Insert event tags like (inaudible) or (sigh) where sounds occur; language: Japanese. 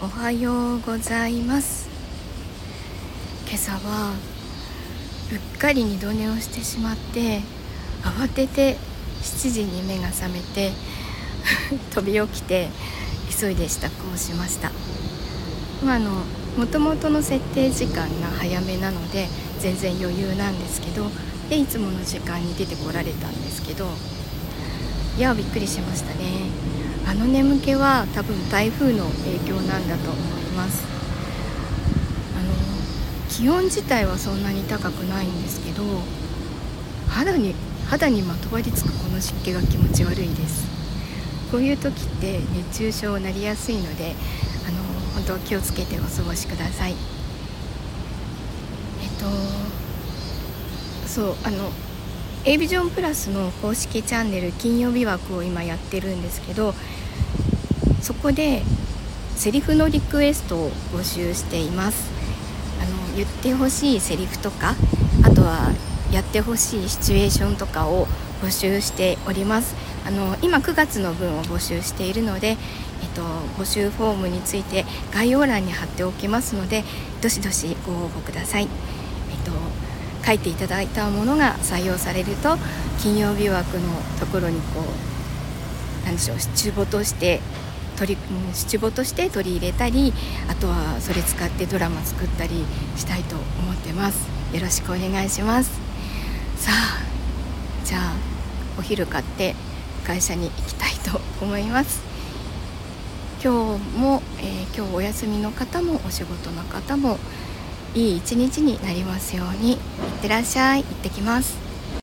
おはようございます。今朝はうっかり二度寝をしてしまって慌てて7時に目が覚めて (laughs) 飛び起きて急いで支度をしました。まあのもともとの設定時間が早めなので全然余裕なんですけどでいつもの時間に出てこられたんですけどいやびっくりしましたね。あの眠気は多分台風の影響なんだと思います。あの気温自体はそんなに高くないんですけど肌に肌にまとわりつくこの湿気が気持ち悪いです。こういう時って熱中症になりやすいのであの本当気をつけてお過ごしください。えっとそうあの A ビジョンプラスの公式チャンネル金曜日枠を今やってるんですけどそこでセリフのリクエストを募集しています。あの言ってほしいセリフとかあとはやってほしいシチュエーションとかを募集しております。あの今9月の分を募集しているので、えっと、募集フォームについて概要欄に貼っておきますのでどしどしご応募ください、書いていただいたものが採用されると金曜日枠のところにこう何でしょう七五として取り七五として取り入れたりあとはそれ使ってドラマ作ったりしたいと思ってます。よろしくお願いします。さあじゃあお昼買って会社に行きたいと思います。今日も、えー、今日お休みの方もお仕事の方もいい一日になりますようにいってらっしゃい。行ってきます。